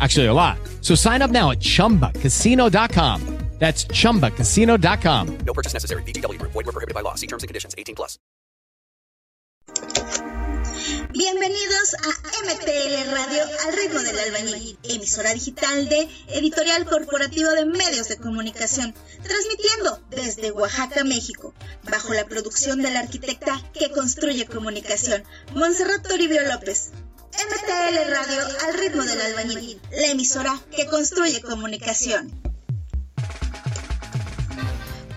Actually, a lot. So sign up now at chumbacasino.com. That's chumbacasino.com. No purchase necessary. BGW. Void were prohibited by law. See terms and conditions 18 plus. Bienvenidos a MTL Radio al ritmo del albañil, emisora digital de Editorial Corporativo de Medios de Comunicación, transmitiendo desde Oaxaca, México, bajo la producción de la arquitecta que construye comunicación, Montserrat Toribio López. MTL Radio al ritmo del albañil, la emisora que construye comunicación.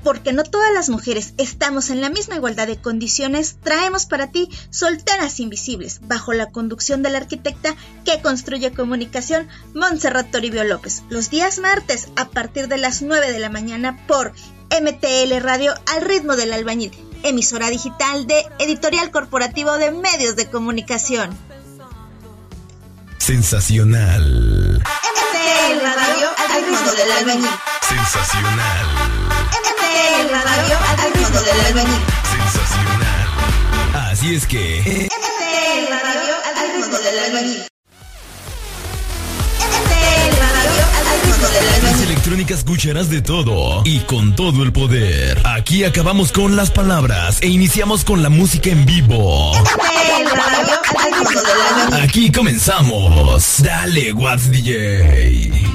Porque no todas las mujeres estamos en la misma igualdad de condiciones, traemos para ti Solteras Invisibles, bajo la conducción de la arquitecta que construye comunicación, Montserrat Toribio López, los días martes a partir de las 9 de la mañana por MTL Radio al ritmo del albañil, emisora digital de Editorial Corporativo de Medios de Comunicación. Sensacional. MTL Radio al ritmo del albañil. Sensacional. MTL Radio al ritmo del albañil. Sensacional. Así es que. MTL Radio al ritmo del albañil. Las electrónicas escucharás de todo y con todo el poder. Aquí acabamos con las palabras e iniciamos con la música en vivo. Aquí comenzamos. Dale, What's DJ.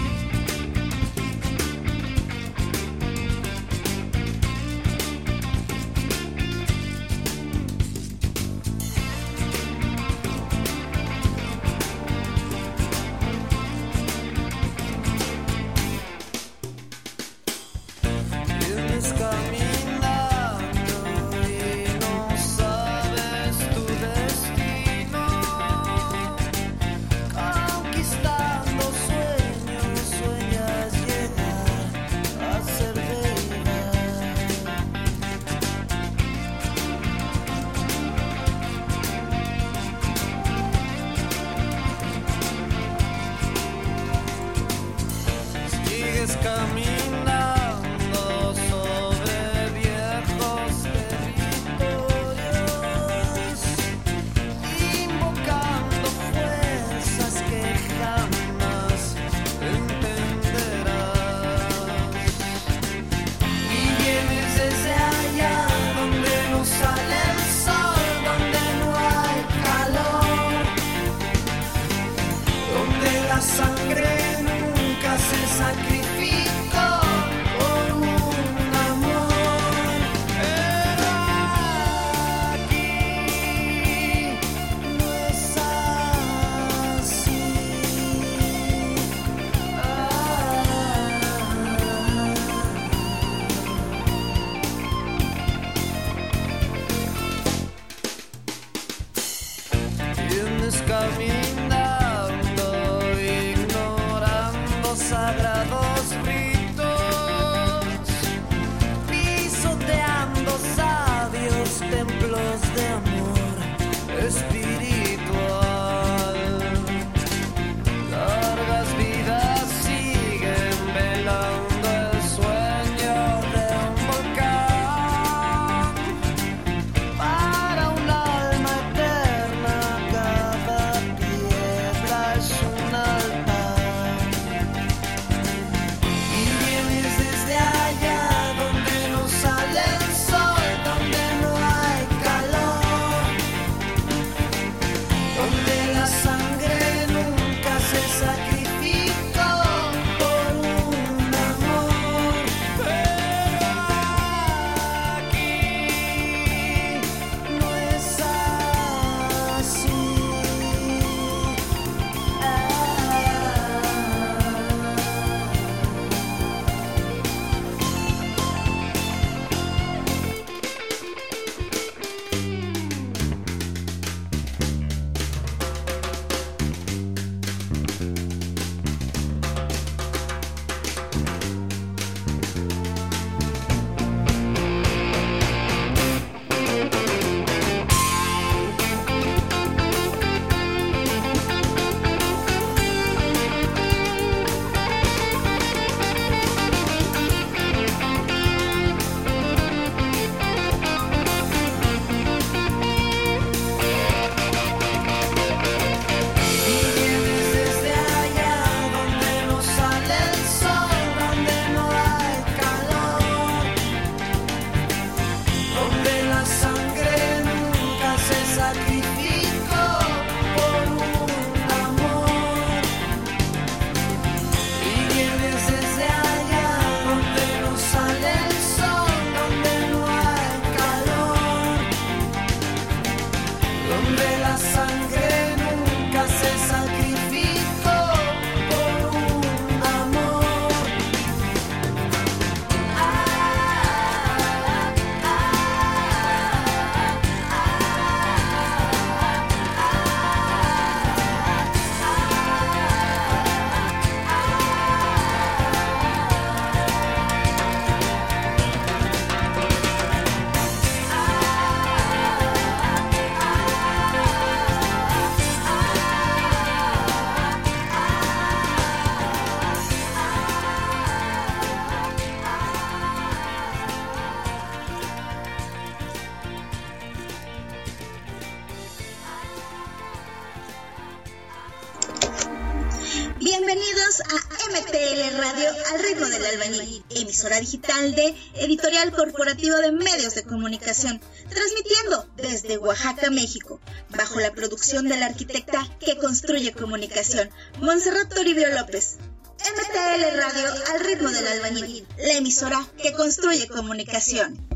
Emisora digital de Editorial Corporativo de Medios de Comunicación, transmitiendo desde Oaxaca, México, bajo la producción de la arquitecta que construye comunicación, Montserrat Toribio López. MTL Radio al ritmo del albañil, la emisora que construye comunicación.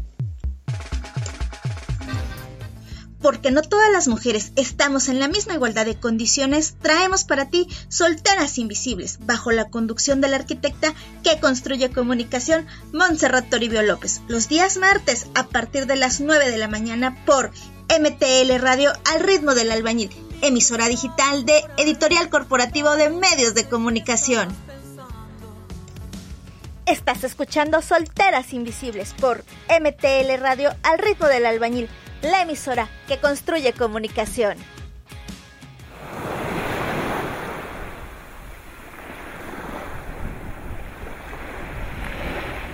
Porque no todas las mujeres estamos en la misma igualdad de condiciones, traemos para ti Solteras Invisibles, bajo la conducción de la arquitecta que construye comunicación, Montserrat Toribio López, los días martes a partir de las 9 de la mañana por MTL Radio al ritmo del albañil, emisora digital de Editorial Corporativo de Medios de Comunicación. Estás escuchando Solteras Invisibles por MTL Radio al ritmo del albañil, la emisora que construye comunicación.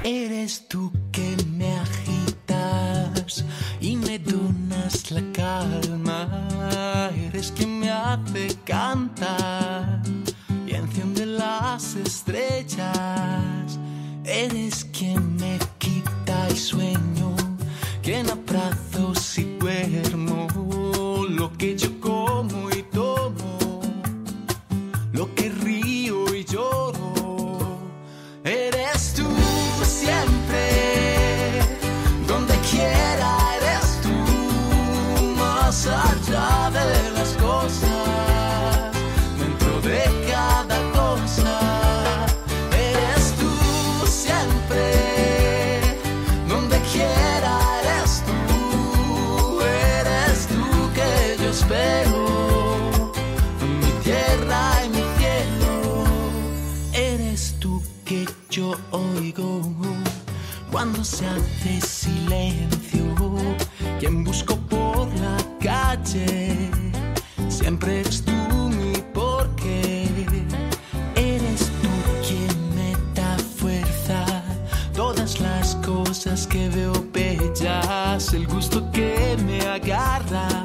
Eres tú que me agitas y me donas la calma. Eres quien me hace cantar y enciende las estrellas. Eres quien me quita el sueño, quien abrazo si duermo. Lo que yo cuando se hace silencio. Quien busco por la calle, siempre eres tú mi porqué. Eres tú quien me da fuerza. Todas las cosas que veo bellas, el gusto que me agarra.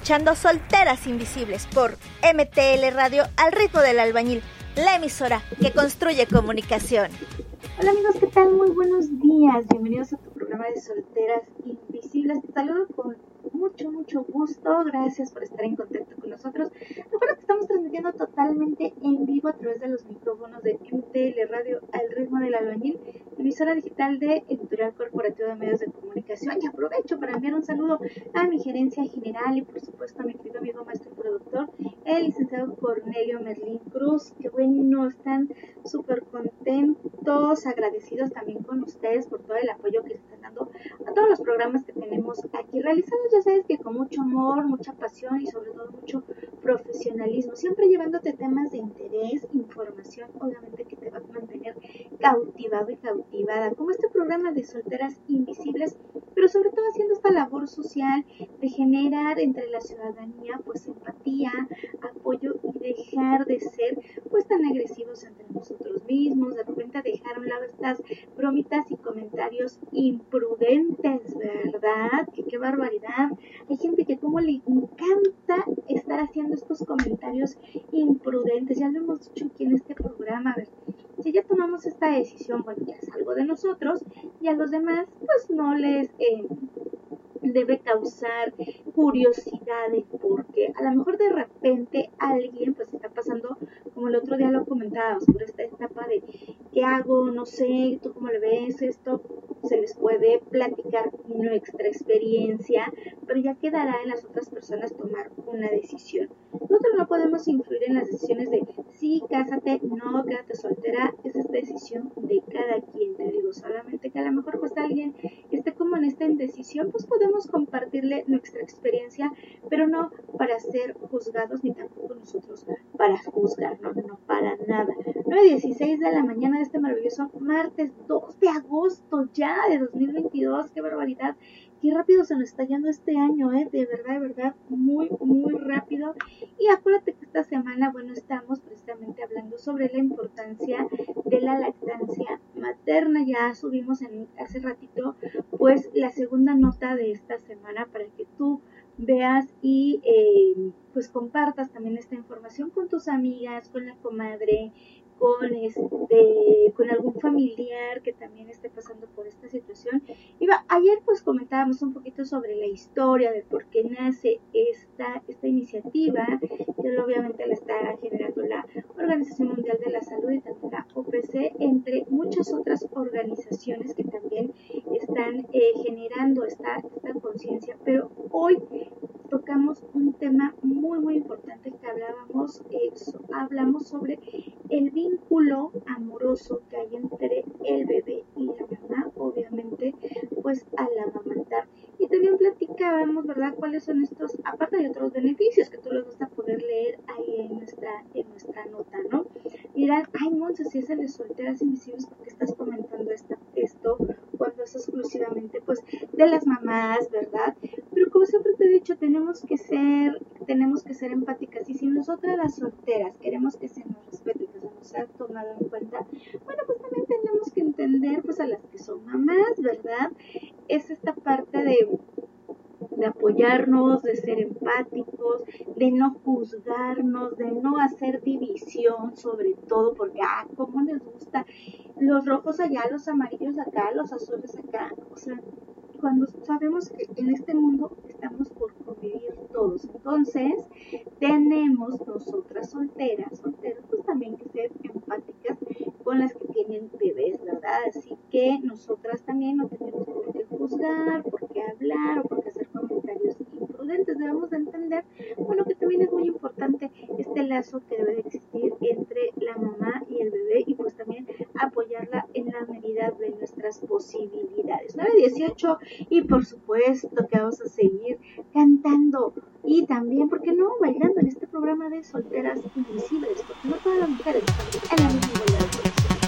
Escuchando Solteras Invisibles por MTL Radio al ritmo del albañil, la emisora que construye comunicación. Hola amigos, ¿qué tal? Muy buenos días. Bienvenidos a tu programa de solteras invisibles. Te saludo con mucho, mucho gusto. Gracias por estar en contacto con nosotros. Recuerda que estamos transmitiendo totalmente en vivo a través de los micrófonos de MTL Radio al ritmo del albañil, emisora digital de Editorial Corporativo de Medios de Comunicación. Y aprovecho para enviar un saludo a mi gerencia general y por supuesto a mi querido amigo maestro productor, el licenciado Cornelio Merlín Cruz. Que bueno, están súper contentos, agradecidos también con ustedes por todo el apoyo que están dando a todos los programas que tenemos aquí realizados. Ya que con mucho amor, mucha pasión y sobre todo mucho profesionalismo, siempre llevándote temas de interés, información, obviamente que te va a mantener cautivado y cautivada, como este programa de solteras invisibles, pero sobre todo haciendo esta labor social de generar entre la ciudadanía pues empatía, apoyo y dejar de ser pues tan agresivos entre nosotros mismos, de repente dejar a un lado estas bromitas y comentarios imprudentes, ¿verdad? Que qué barbaridad. Hay gente que como le encanta estar haciendo estos comentarios imprudentes, ya lo hemos dicho aquí en este programa, a ver, si ya tomamos esta decisión, bueno, ya es algo de nosotros y a los demás pues no les... Eh, debe causar curiosidades porque a lo mejor de repente alguien pues está pasando como el otro día lo comentábamos por esta etapa de qué hago no sé tú cómo le ves esto se les puede platicar nuestra experiencia pero ya quedará en las otras personas tomar una decisión nosotros no podemos influir en las decisiones de sí cásate no quédate soltera esa es decisión de cada quien te digo solamente que a lo mejor pues alguien esté como en esta indecisión pues podemos compartirle nuestra experiencia, pero no para ser juzgados ni tampoco nosotros para juzgar, no, no para nada. 9.16 de la mañana de este maravilloso martes 2 de agosto ya de 2022, qué barbaridad. Qué rápido se nos está yendo este año, ¿eh? De verdad, de verdad, muy, muy rápido. Y acuérdate que esta semana, bueno, estamos precisamente hablando sobre la importancia de la lactancia materna. Ya subimos en, hace ratito, pues, la segunda nota de esta semana para que tú veas y eh, pues compartas también esta información con tus amigas, con la comadre, con este con algún familiar que también esté pasando por esta situación. Iba, ayer pues comentábamos un poquito sobre la historia de por qué nace esta, esta iniciativa, que obviamente la está generando la Organización Mundial de la Salud y también la OPC, entre muchas otras organizaciones que también están eh, generando esta, esta conciencia. Pero hoy tocamos un tema muy muy importante que hablábamos, eh, hablamos sobre el vínculo amoroso que hay entre el bebé y la mamá, obviamente, pues al amamantar. Y también platicábamos, ¿verdad?, cuáles son estos, aparte de otros beneficios que tú los vas a poder leer ahí en nuestra, en nuestra nota, ¿no? Dirán, ay, Monse, si es el de solteras invisibles, ¿por qué estás comentando esta, esto cuando es exclusivamente, pues, de las mamás, ¿verdad? Pero como siempre te he dicho, tenemos que ser, tenemos que ser empáticas. Y si nosotras las solteras queremos que se nos respete, que se ha tomado en cuenta, bueno, pues también tenemos que entender, pues, a las que son mamás, ¿verdad? Es esta parte de de apoyarnos, de ser empáticos, de no juzgarnos, de no hacer división, sobre todo porque, ah, ¿cómo les gusta? Los rojos allá, los amarillos acá, los azules acá, o sea, cuando sabemos que en este mundo estamos por convivir todos. Entonces, tenemos nosotras solteras, solteras, pues también que ser empáticas con las que tienen bebés, ¿verdad? Así que nosotras también no tenemos por qué juzgar, por qué hablar o por qué imprudentes. Debemos de entender, bueno, que también es muy importante este lazo que debe de existir entre la mamá y el bebé y pues también apoyarla en la medida de nuestras posibilidades. 918 y por supuesto que vamos a seguir cantando y también, ¿por qué no?, bailando en este programa de solteras invisibles, porque no todas las mujeres están en la misma igualdad.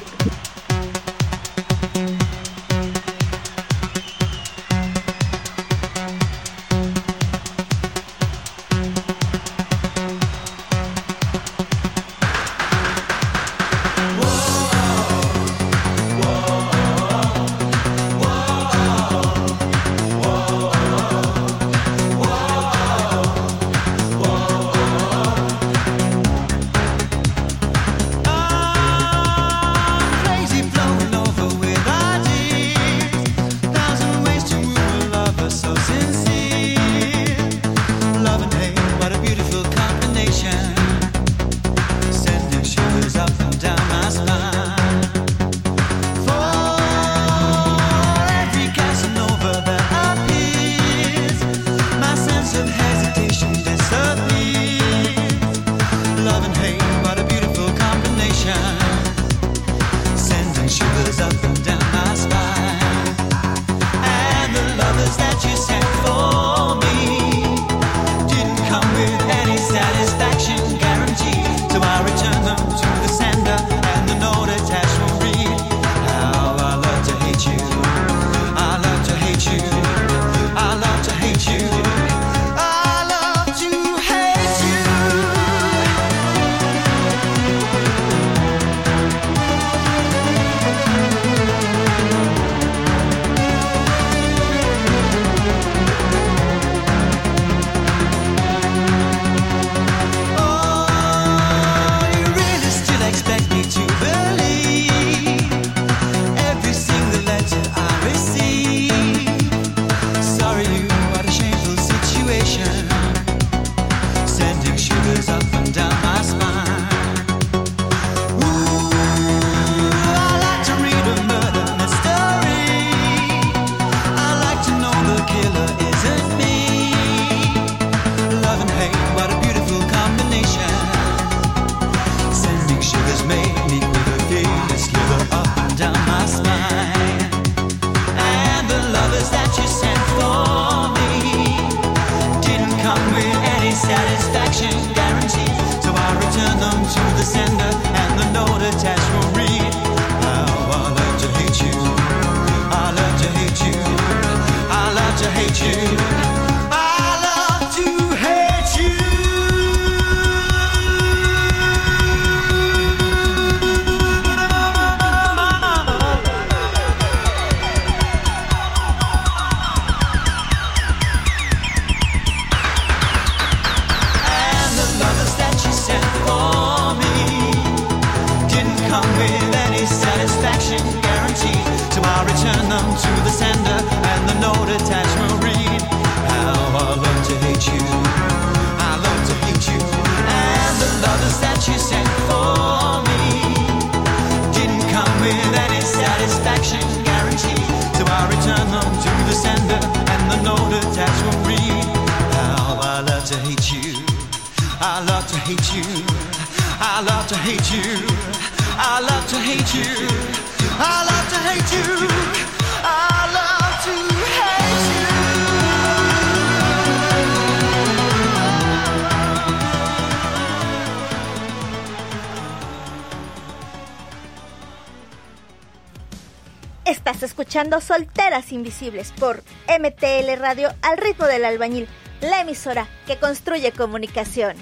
escuchando Solteras Invisibles por MTL Radio al ritmo del albañil, la emisora que construye comunicación.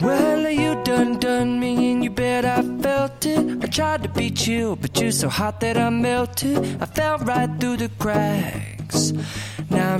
Well you dun dun meaning you bet I felt it. I tried to beat you, but you're so hot that I melted. I fell right through the cracks.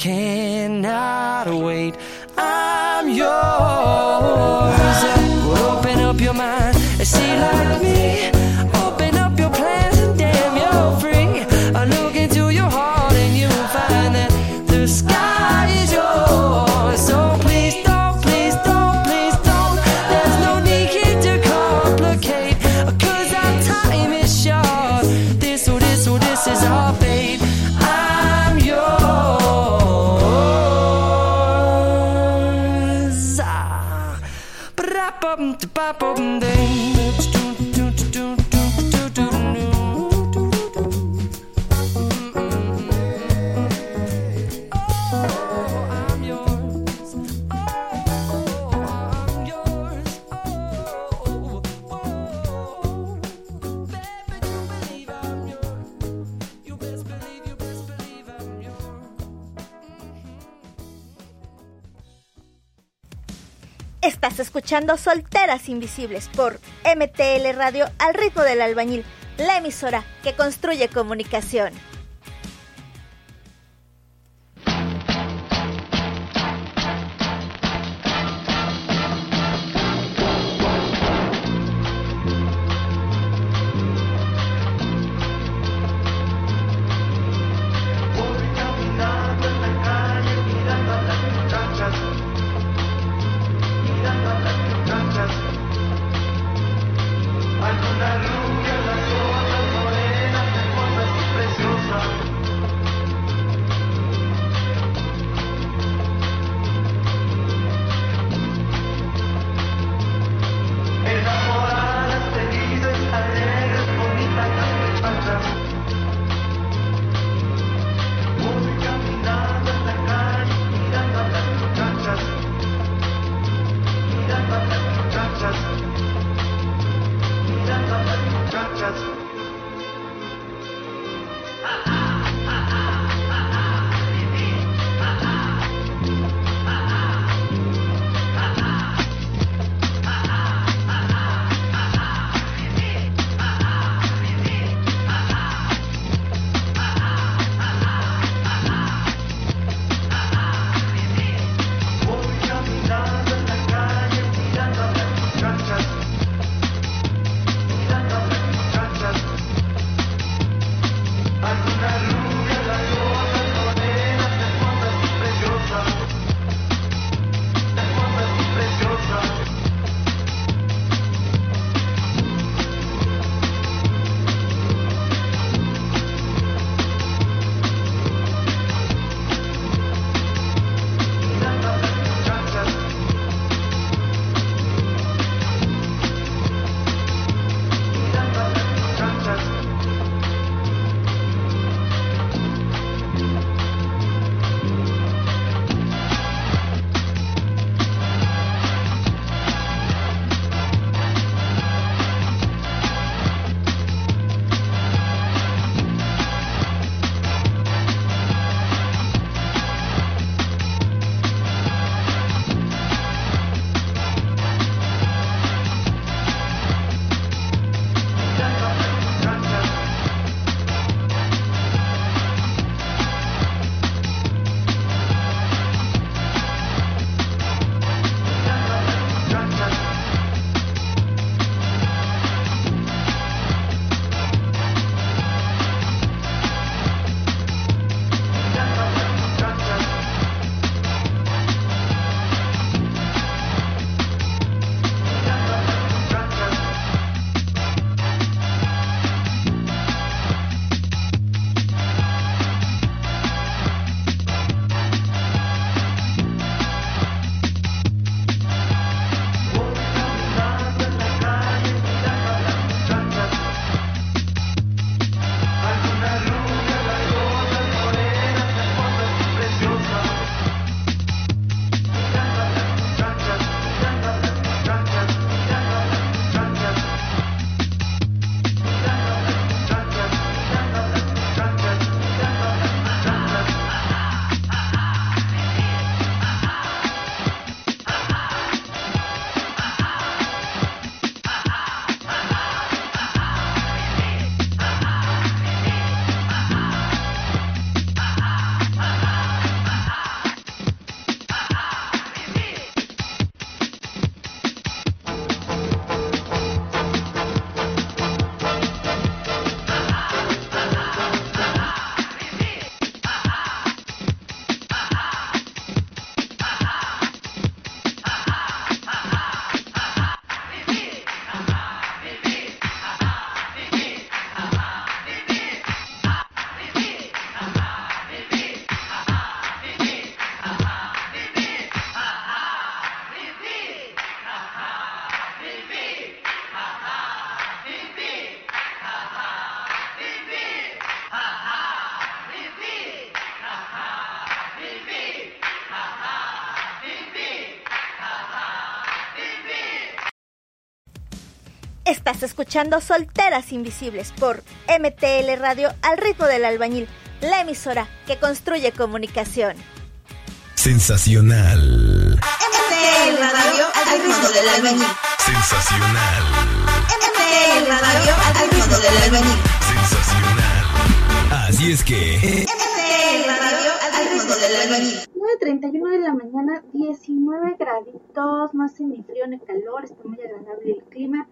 cannot wait. I'm yours. Well, open up your mind and see like me. Estás escuchando Solteras Invisibles por MTL Radio al ritmo del albañil, la emisora que construye comunicación. Estás escuchando Solteras Invisibles por MTL Radio al ritmo del albañil, la emisora que construye comunicación. Sensacional. MTL Radio al ritmo del albañil. Sensacional. MTL Radio al ritmo del albañil. Sensacional. Así es que. MTL Radio al ritmo del albañil. 9.31 de la mañana, 19 graditos, no hace ni frío ni calor, está muy agradable el clima,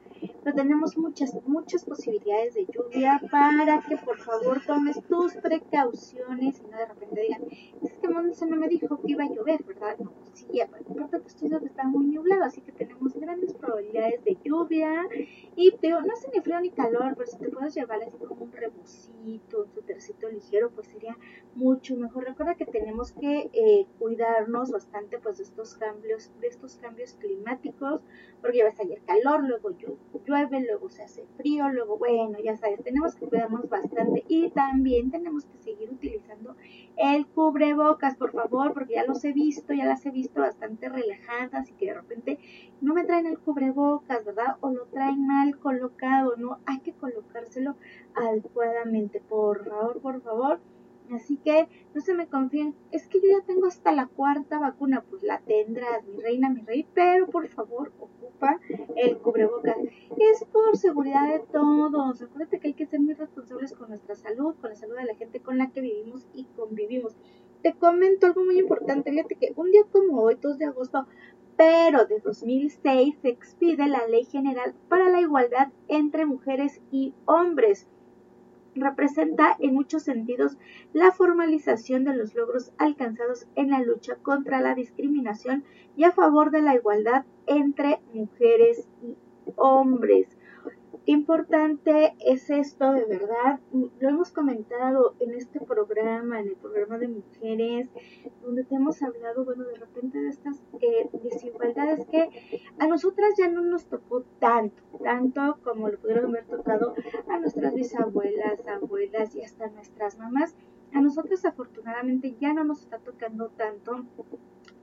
pero tenemos muchas, muchas posibilidades de lluvia para que por favor tomes tus precauciones y no de repente digan, es que Monse no me dijo que iba a llover, ¿verdad? No, sí, aparte te estoy que está muy nublado, así que tenemos grandes probabilidades de lluvia y digo, no hace ni frío ni calor, pero si te puedes llevar así como un rebocito, un sutercito ligero, pues sería mucho mejor. Recuerda que tenemos que eh, cuidarnos bastante pues de estos cambios, de estos cambios climáticos, porque ya ves ayer calor, luego llu- llueve, luego se hace frío, luego bueno, ya sabes, tenemos que cuidarnos bastante y también tenemos que seguir utilizando el cubrebocas, por favor, porque ya los he visto, ya las he visto bastante relajadas y que de repente no me traen el cubrebocas, ¿verdad? O lo traen mal colocado, ¿no? Hay que colocárselo adecuadamente, por favor, por favor. Así que no se me confíen, es que yo ya tengo hasta la cuarta vacuna, pues la tendrás, mi reina, mi rey, pero por favor ocupa el cubrebocas. Es por seguridad de todos. Acuérdate que hay que ser muy responsables con nuestra salud, con la salud de la gente con la que vivimos y convivimos. Te comento algo muy importante, fíjate que un día como hoy, 2 de agosto, pero de 2006 se expide la Ley General para la Igualdad entre Mujeres y Hombres representa en muchos sentidos la formalización de los logros alcanzados en la lucha contra la discriminación y a favor de la igualdad entre mujeres y hombres. Qué importante es esto, de verdad. Lo hemos comentado en este programa, en el programa de mujeres, donde te hemos hablado, bueno, de repente de estas eh, desigualdades que a nosotras ya no nos tocó tanto, tanto como lo pudieron haber tocado a nuestras bisabuelas, abuelas y hasta nuestras mamás. A nosotros afortunadamente ya no nos está tocando tanto,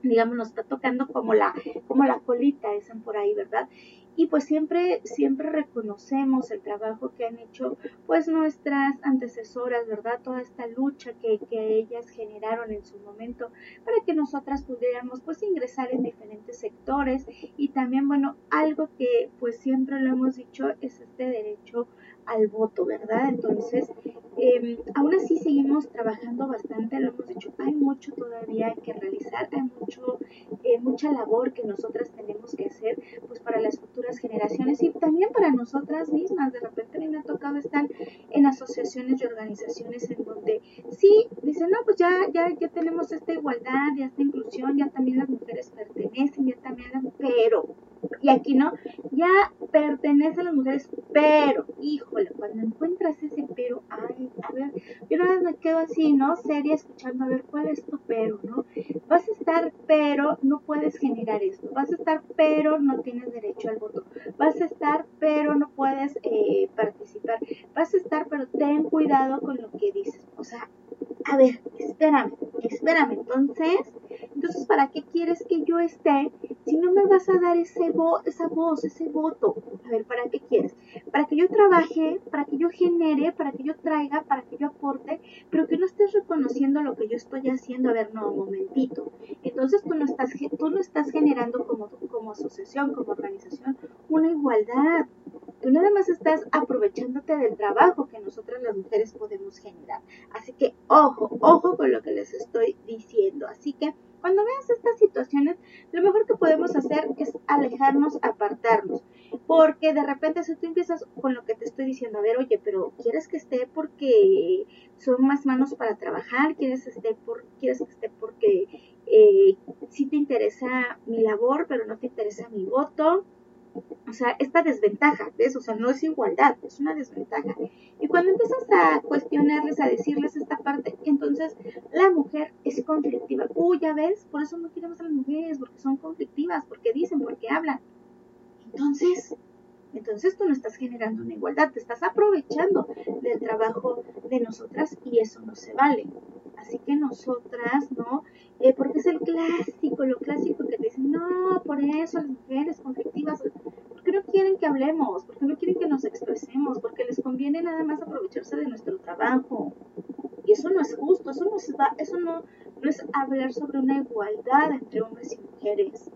digamos, nos está tocando como la, como la colita, dicen por ahí, ¿verdad? Y pues siempre siempre reconocemos el trabajo que han hecho pues nuestras antecesoras verdad toda esta lucha que, que ellas generaron en su momento para que nosotras pudiéramos pues ingresar en diferentes sectores y también bueno algo que pues siempre lo hemos dicho es este derecho al voto, ¿verdad? Entonces, eh, aún así seguimos trabajando bastante, lo hemos dicho, hay mucho todavía que realizar, hay mucho, eh, mucha labor que nosotras tenemos que hacer, pues para las futuras generaciones y también para nosotras mismas. De repente a mí me ha tocado estar en asociaciones y organizaciones en donde sí, dicen, no, pues ya, ya, ya tenemos esta igualdad, ya esta inclusión, ya también las mujeres pertenecen, ya también las, pero, y aquí no, ya pertenecen las mujeres, pero, híjole, cuando encuentras ese pero, ay, a ver, yo nada más me quedo así, ¿no? Seria, escuchando, a ver, ¿cuál es tu pero, no? Vas a estar, pero no puedes generar esto, vas a estar, pero no tienes derecho al voto, vas a estar, pero no puedes eh, participar, vas a estar, pero ten cuidado con lo que dices, o sea, a ver, espérame, espérame, entonces, entonces, ¿para qué quieres que yo esté si no me vas a dar ese esa voz, ese voto? A ver, ¿para qué quieres? Para que yo trabaje, para que yo genere, para que yo traiga, para que yo aporte, pero que no estés reconociendo lo que yo estoy haciendo. A ver, no, un momentito. Entonces tú no estás, tú no estás generando como, como asociación, como organización, una igualdad. Tú nada más estás aprovechándote del trabajo que nosotras las mujeres podemos generar. Así que ojo, ojo con lo que les estoy diciendo. Así que cuando veas estas situaciones, lo mejor que podemos hacer es alejarnos, apartarnos. Porque de repente si tú empiezas con lo que te estoy diciendo, a ver, oye, pero ¿quieres que esté porque son más manos para trabajar? ¿Quieres, que esté por, ¿quieres que esté porque eh, sí te interesa mi labor, pero no te interesa mi voto? O sea, esta desventaja, ¿ves? O sea, no es igualdad, es una desventaja. Y cuando empiezas a cuestionarles, a decirles esta parte, entonces la mujer es conflictiva. Uy, ya ves, por eso no queremos a las mujeres, porque son conflictivas, porque dicen, porque hablan. Entonces, entonces tú no estás generando una igualdad, te estás aprovechando del trabajo de nosotras y eso no se vale. Así que nosotras, ¿no? Eh, porque es el clásico, lo clásico que te dicen, no, por eso las mujeres conflictivas, porque no quieren que que hablemos, porque no quieren que nos expresemos, porque les conviene nada más aprovecharse de nuestro trabajo. Y eso no es justo, eso no es, eso no, no es hablar sobre una igualdad entre hombres y mujeres.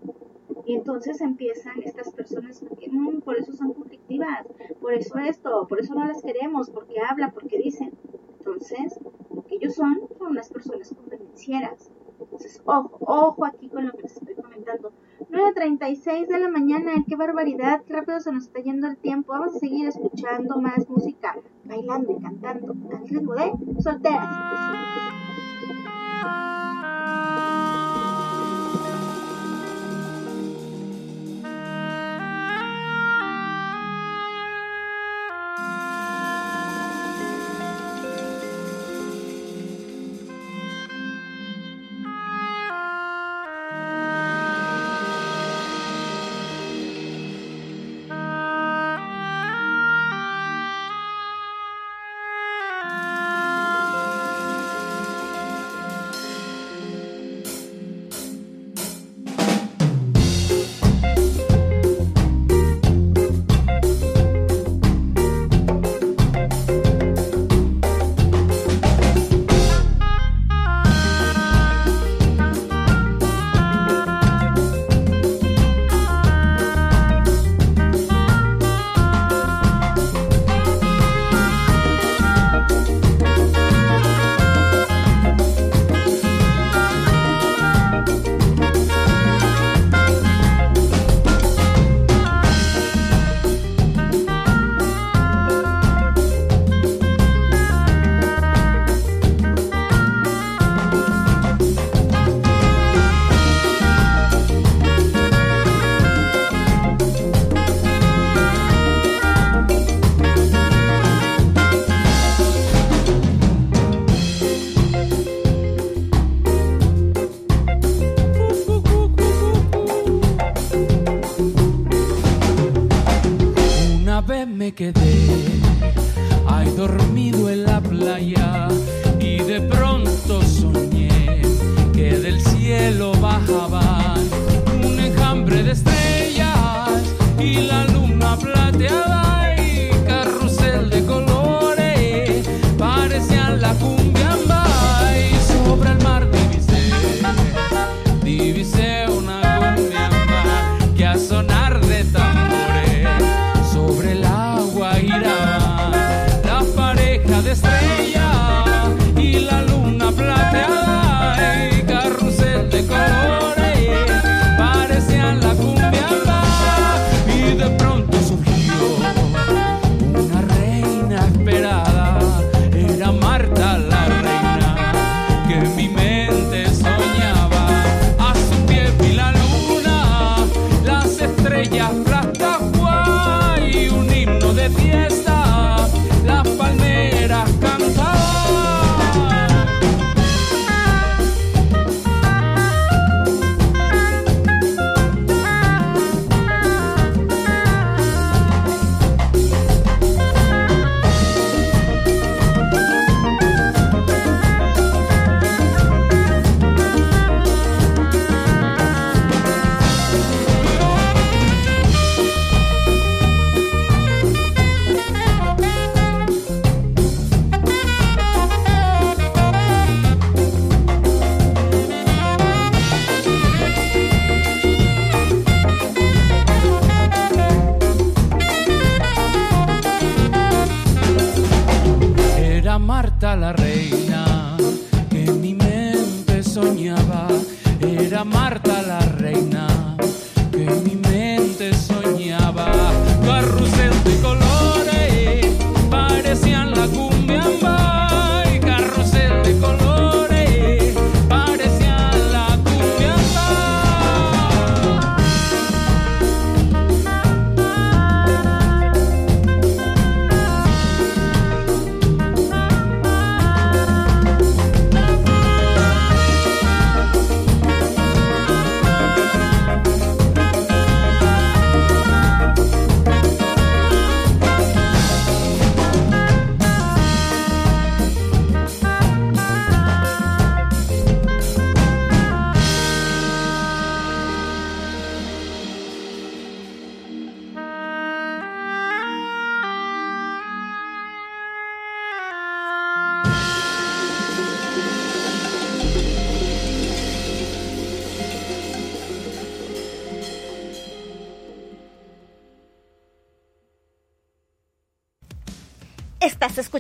Y entonces empiezan estas personas que "Mm, por eso son conflictivas, por eso esto, por eso no las queremos, porque hablan, porque dicen. Entonces, lo que ellos son son unas personas convenencieras. Entonces, ojo, ojo aquí con lo que les estoy comentando. 9.36 de la mañana, qué barbaridad, qué rápido se nos está yendo el tiempo. Vamos a seguir escuchando más música, bailando y cantando ritmo de solteras.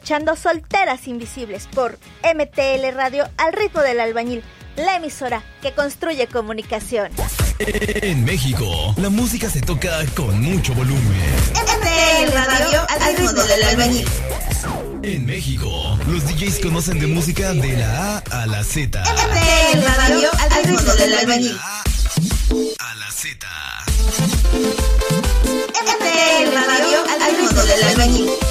escuchando Solteras Invisibles por MTL Radio al ritmo del albañil, la emisora que construye comunicación. En México, la música se toca con mucho volumen. MTL Radio al ritmo del albañil. En México, los DJs conocen de música de la A a la Z. MTL Radio al ritmo del albañil. A la Z. MTL Radio al ritmo del albañil.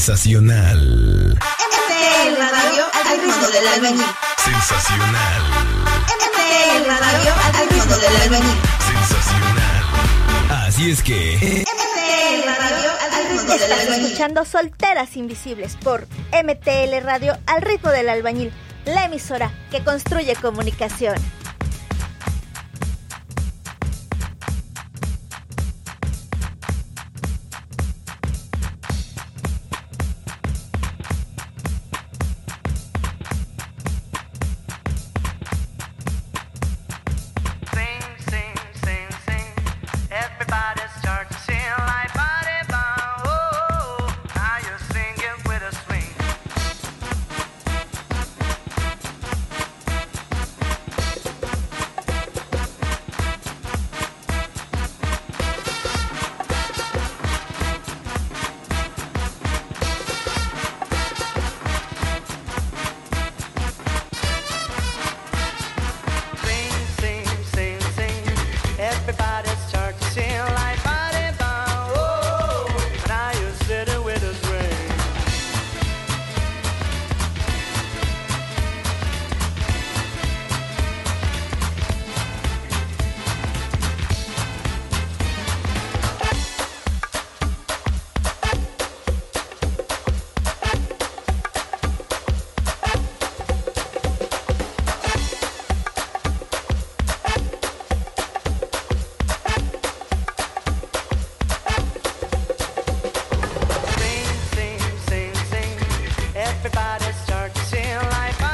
Sensacional. MTL Radio al ritmo del albañil. Sensacional. MTL Radio al ritmo del albañil. Sensacional. Así es que. MTL Radio al ritmo del albañil. escuchando Solteras Invisibles por MTL Radio al ritmo del albañil. La emisora que construye comunicación. Everybody starts in life.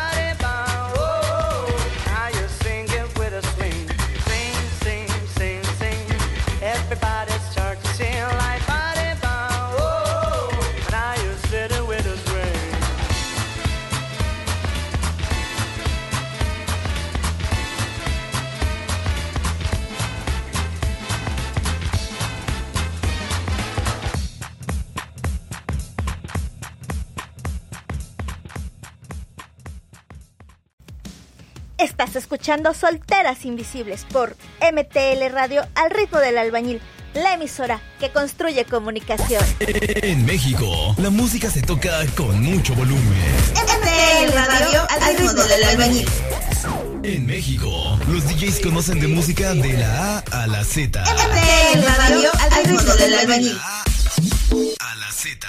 Escuchando Solteras Invisibles por MTL Radio al ritmo del albañil, la emisora que construye comunicación. En México, la música se toca con mucho volumen. MTL Radio al ritmo del albañil. En México, los DJs conocen de música de la A a la Z. MTL Radio al ritmo del albañil. A la Z.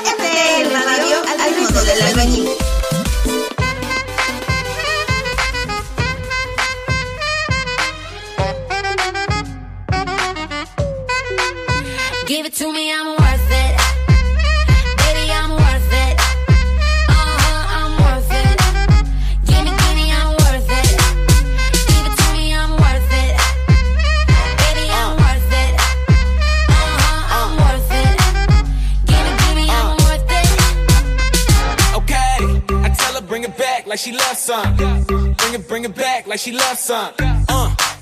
MTL Radio al ritmo del albañil. To me, I'm worth it. Baby, I'm worth it. Uh-huh, I'm worth it. Give me, give me, I'm worth it. Give it to me, I'm worth it. Baby, I'm worth it. Uh-huh, I'm worth it. Give me, give me, I'm worth it. Okay, I tell her bring it back like she loves some. Bring it, bring it back like she loves some.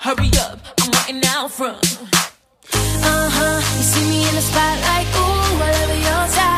Hurry up, I'm waiting out front. Uh huh, you see me in the spotlight, ooh, love your style.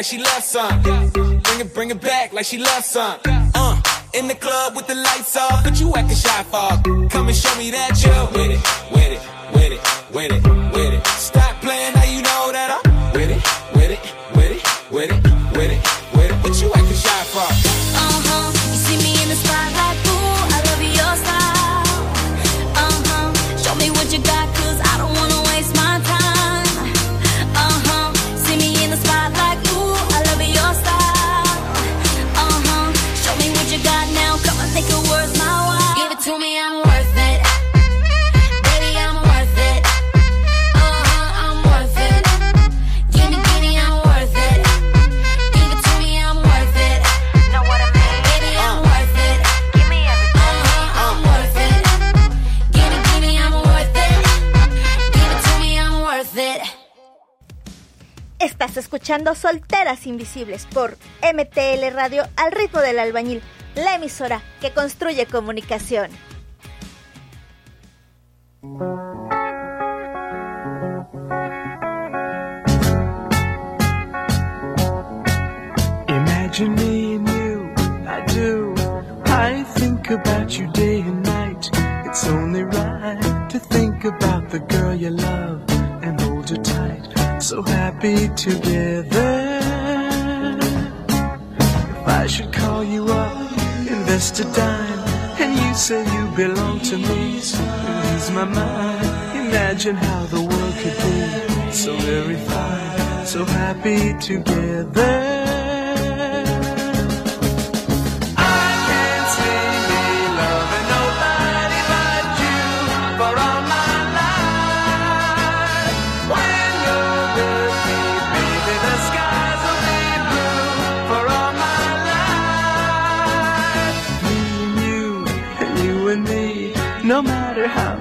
Like she loves some. Bring it, bring it back like she loves some. Uh, in the club with the lights off, but you acting shy for. Come and show me that you're with it, with it, with it, with it, with it. escuchando Solteras Invisibles por MTL Radio al ritmo del albañil, la emisora que construye comunicación. Imagine me and you, I do. I think about you day and night. It's only right. Happy together. If I should call you up, invest a dime, and you say you belong to me, so ease my mind. Imagine how the world could be so very fine, so happy together.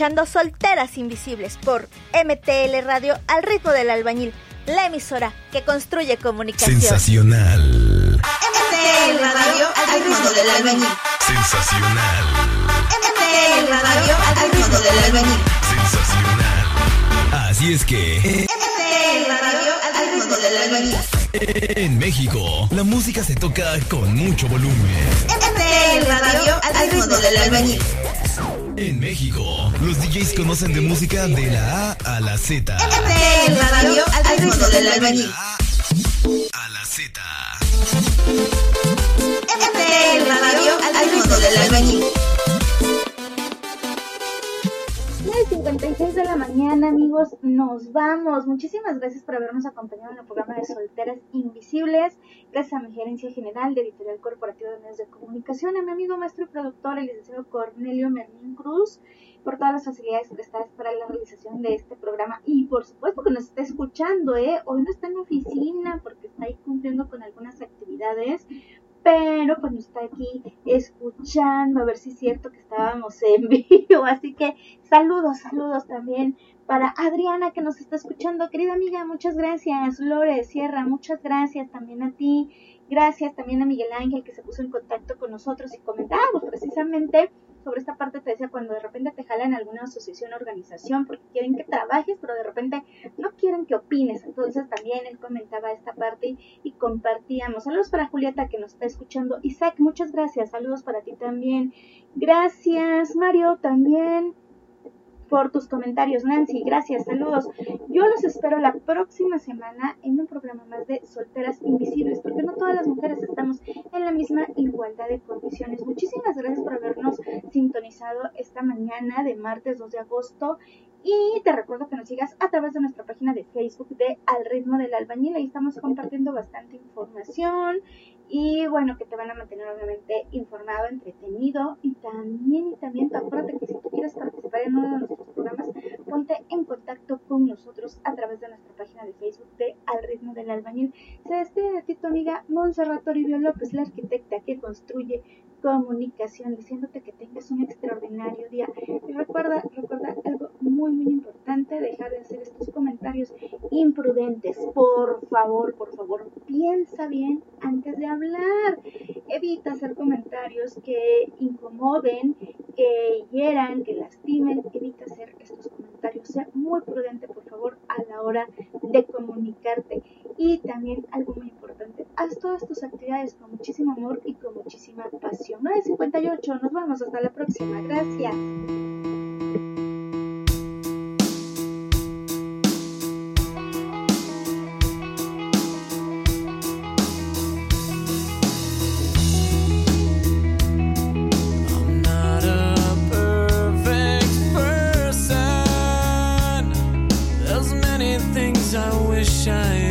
Escuchando Solteras Invisibles por MTL Radio al ritmo del albañil, la emisora que construye comunicación. Sensacional. MTL Radio al ritmo del albañil. Sensacional. MTL Radio al ritmo del albañil. Sensacional. Así es que. MTL Radio al ritmo del albañil. En México, la música se toca con mucho volumen. MTL Radio al ritmo del albañil. En México, los DJs conocen de música de la A a la Z. MTL Radio al ritmo del albañil. A la Z. Radio al ritmo del albañil. 9.56 de la mañana, amigos, nos vamos. Muchísimas gracias por habernos acompañado en el programa de Solteras Invisibles. Gracias a mi gerencia general de Editorial Corporativa de Medios de Comunicación, a mi amigo maestro y productor, el licenciado Cornelio Merlín Cruz, por todas las facilidades prestadas para la realización de este programa. Y por supuesto que nos está escuchando, ¿eh? Hoy no está en la oficina porque está ahí cumpliendo con algunas actividades, pero pues nos está aquí escuchando, a ver si es cierto que estábamos en vivo. Así que saludos, saludos también para Adriana que nos está escuchando. Querida amiga, muchas gracias. Lore Sierra, muchas gracias también a ti. Gracias también a Miguel Ángel que se puso en contacto con nosotros y comentábamos precisamente sobre esta parte te decía cuando de repente te jalan alguna asociación organización porque quieren que trabajes, pero de repente quieren que opines. Entonces también él comentaba esta parte y compartíamos. Saludos para Julieta que nos está escuchando. Isaac, muchas gracias. Saludos para ti también. Gracias, Mario, también por tus comentarios. Nancy, gracias, saludos. Yo los espero la próxima semana en un programa más de Solteras Invisibles, porque no todas las mujeres estamos en la misma igualdad de condiciones. Muchísimas gracias por habernos sintonizado esta mañana de martes 2 de agosto. Y te recuerdo que nos sigas a través de nuestra página de Facebook de Al ritmo del albañil. Ahí estamos compartiendo bastante información y bueno, que te van a mantener obviamente informado, entretenido y también, y también, acuérdate que si tú quieres participar en uno de nuestros programas, ponte en contacto con nosotros a través de nuestra página de Facebook de Al ritmo del albañil. Se despide de ti tu amiga Montserrat Toribio López, la arquitecta que construye comunicación, diciéndote que tengas un extraordinario día. Y recuerda, recuerda algo muy, muy importante, dejar de hacer estos comentarios imprudentes. Por favor, por favor, piensa bien antes de hablar. Evita hacer comentarios que incomoden, que hieran, que lastimen. Evita hacer estos comentarios. Sea muy prudente, por favor, a la hora de comunicarte. Y también algo muy importante, haz todas tus actividades con muchísimo amor y con muchísima pasión información. 9.58, nos vamos hasta la próxima. Gracias.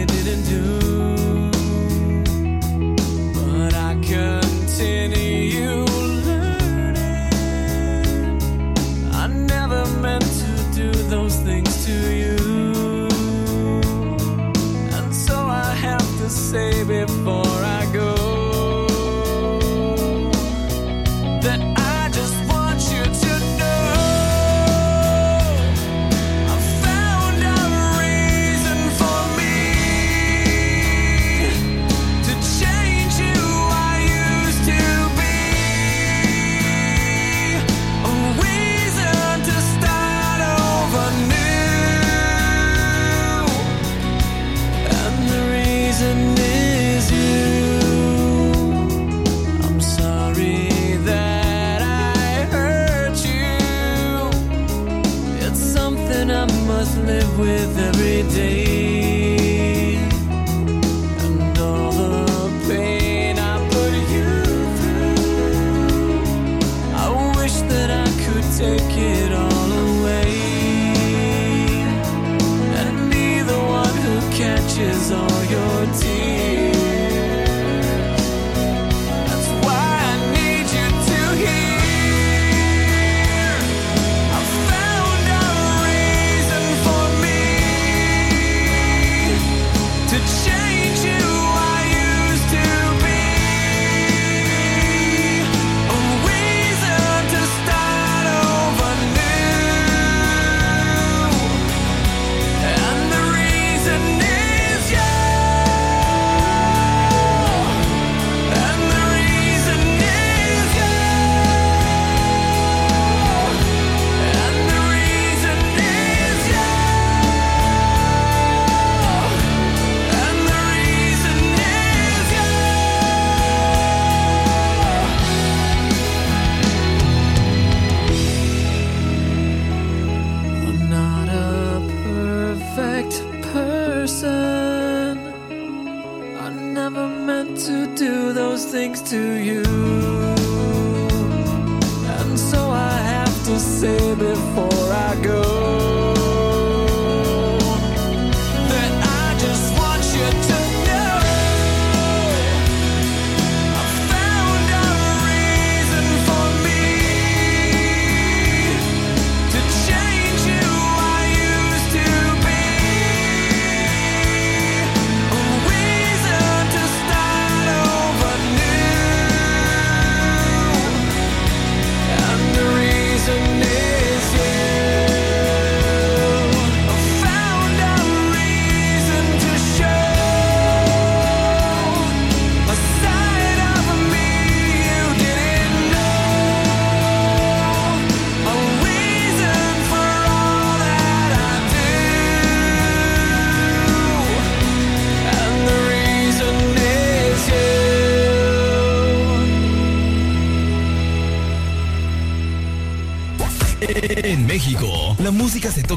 didn't do, but I continue.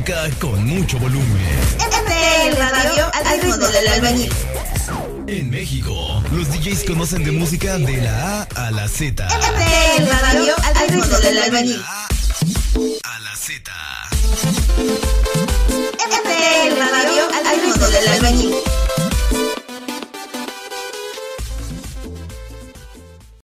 toca con mucho volumen. FTL Radio al ritmo del albañil. En México, los DJs conocen de música de la A a la Z. FTL Radio al ritmo del albañil.